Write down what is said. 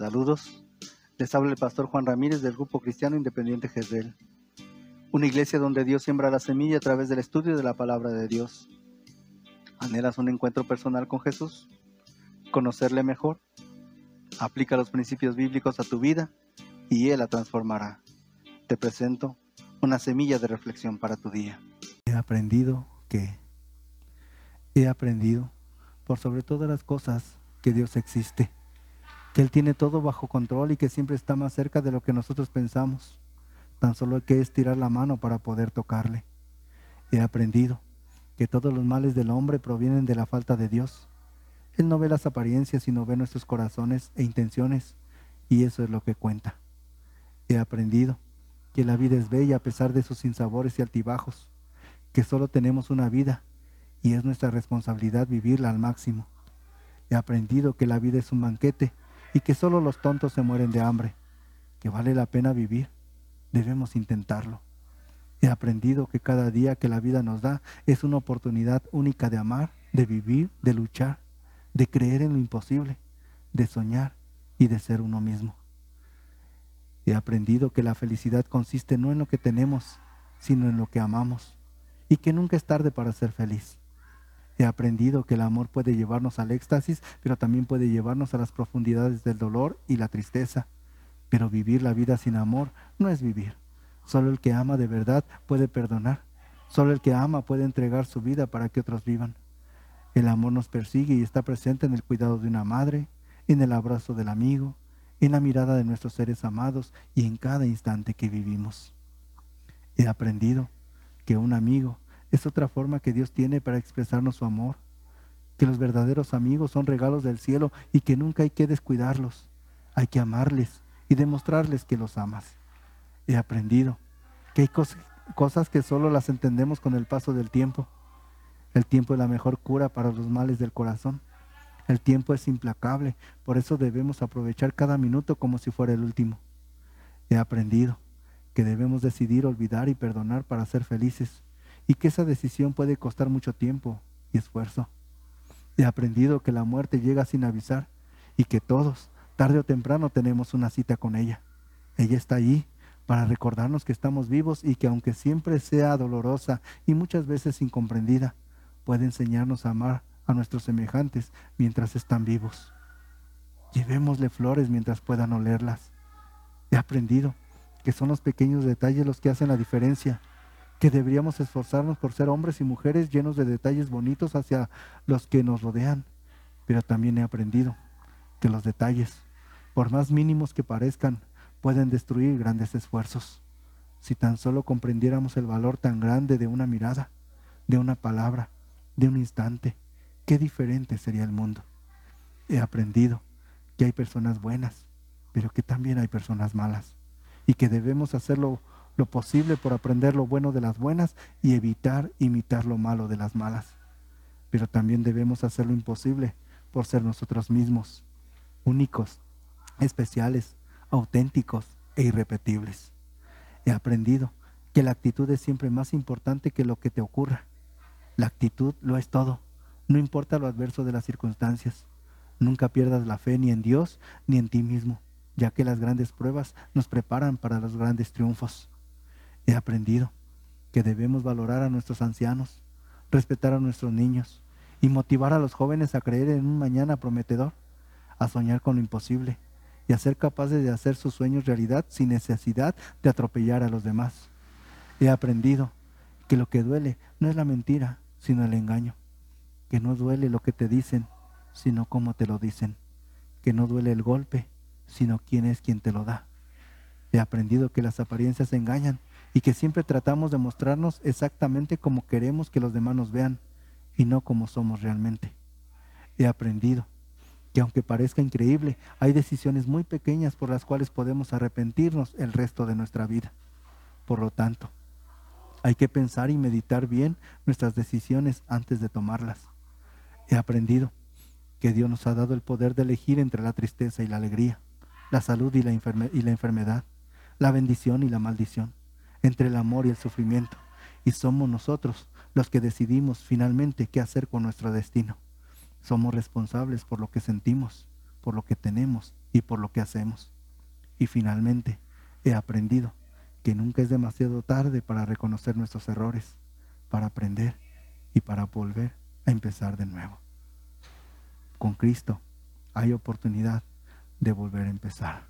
Saludos. Les habla el pastor Juan Ramírez del Grupo Cristiano Independiente Jezreel. Una iglesia donde Dios siembra la semilla a través del estudio de la palabra de Dios. ¿Anhelas un encuentro personal con Jesús? ¿Conocerle mejor? Aplica los principios bíblicos a tu vida y Él la transformará. Te presento una semilla de reflexión para tu día. He aprendido que he aprendido por sobre todas las cosas que Dios existe, que Él tiene todo bajo control y que siempre está más cerca de lo que nosotros pensamos. Tan solo hay que estirar la mano para poder tocarle. He aprendido que todos los males del hombre provienen de la falta de Dios. Él no ve las apariencias, sino ve nuestros corazones e intenciones, y eso es lo que cuenta. He aprendido que la vida es bella a pesar de sus sinsabores y altibajos, que solo tenemos una vida y es nuestra responsabilidad vivirla al máximo. He aprendido que la vida es un banquete y que solo los tontos se mueren de hambre, que vale la pena vivir, debemos intentarlo. He aprendido que cada día que la vida nos da es una oportunidad única de amar, de vivir, de luchar, de creer en lo imposible, de soñar y de ser uno mismo. He aprendido que la felicidad consiste no en lo que tenemos, sino en lo que amamos, y que nunca es tarde para ser feliz. He aprendido que el amor puede llevarnos al éxtasis, pero también puede llevarnos a las profundidades del dolor y la tristeza. Pero vivir la vida sin amor no es vivir. Solo el que ama de verdad puede perdonar. Solo el que ama puede entregar su vida para que otros vivan. El amor nos persigue y está presente en el cuidado de una madre, en el abrazo del amigo, en la mirada de nuestros seres amados y en cada instante que vivimos. He aprendido que un amigo es otra forma que Dios tiene para expresarnos su amor, que los verdaderos amigos son regalos del cielo y que nunca hay que descuidarlos, hay que amarles y demostrarles que los amas. He aprendido que hay cosas que solo las entendemos con el paso del tiempo. El tiempo es la mejor cura para los males del corazón. El tiempo es implacable, por eso debemos aprovechar cada minuto como si fuera el último. He aprendido que debemos decidir olvidar y perdonar para ser felices y que esa decisión puede costar mucho tiempo y esfuerzo. He aprendido que la muerte llega sin avisar y que todos, tarde o temprano, tenemos una cita con ella. Ella está allí para recordarnos que estamos vivos y que aunque siempre sea dolorosa y muchas veces incomprendida, puede enseñarnos a amar a nuestros semejantes mientras están vivos. Llevémosle flores mientras puedan olerlas. He aprendido que son los pequeños detalles los que hacen la diferencia que deberíamos esforzarnos por ser hombres y mujeres llenos de detalles bonitos hacia los que nos rodean. Pero también he aprendido que los detalles, por más mínimos que parezcan, pueden destruir grandes esfuerzos. Si tan solo comprendiéramos el valor tan grande de una mirada, de una palabra, de un instante, qué diferente sería el mundo. He aprendido que hay personas buenas, pero que también hay personas malas y que debemos hacerlo lo posible por aprender lo bueno de las buenas y evitar imitar lo malo de las malas. Pero también debemos hacer lo imposible por ser nosotros mismos, únicos, especiales, auténticos e irrepetibles. He aprendido que la actitud es siempre más importante que lo que te ocurra. La actitud lo es todo, no importa lo adverso de las circunstancias. Nunca pierdas la fe ni en Dios ni en ti mismo, ya que las grandes pruebas nos preparan para los grandes triunfos. He aprendido que debemos valorar a nuestros ancianos, respetar a nuestros niños y motivar a los jóvenes a creer en un mañana prometedor, a soñar con lo imposible y a ser capaces de hacer sus sueños realidad sin necesidad de atropellar a los demás. He aprendido que lo que duele no es la mentira, sino el engaño, que no duele lo que te dicen, sino cómo te lo dicen, que no duele el golpe, sino quién es quien te lo da. He aprendido que las apariencias engañan y que siempre tratamos de mostrarnos exactamente como queremos que los demás nos vean y no como somos realmente. He aprendido que aunque parezca increíble, hay decisiones muy pequeñas por las cuales podemos arrepentirnos el resto de nuestra vida. Por lo tanto, hay que pensar y meditar bien nuestras decisiones antes de tomarlas. He aprendido que Dios nos ha dado el poder de elegir entre la tristeza y la alegría, la salud y la, enfermedad, la bendición y la maldición entre el amor y el sufrimiento. Y somos nosotros los que decidimos finalmente qué hacer con nuestro destino. Somos responsables por lo que sentimos, por lo que tenemos y por lo que hacemos. Y finalmente, he aprendido que nunca es demasiado tarde para reconocer nuestros errores, para aprender y para volver a empezar de nuevo. Con Cristo hay oportunidad de volver a empezar.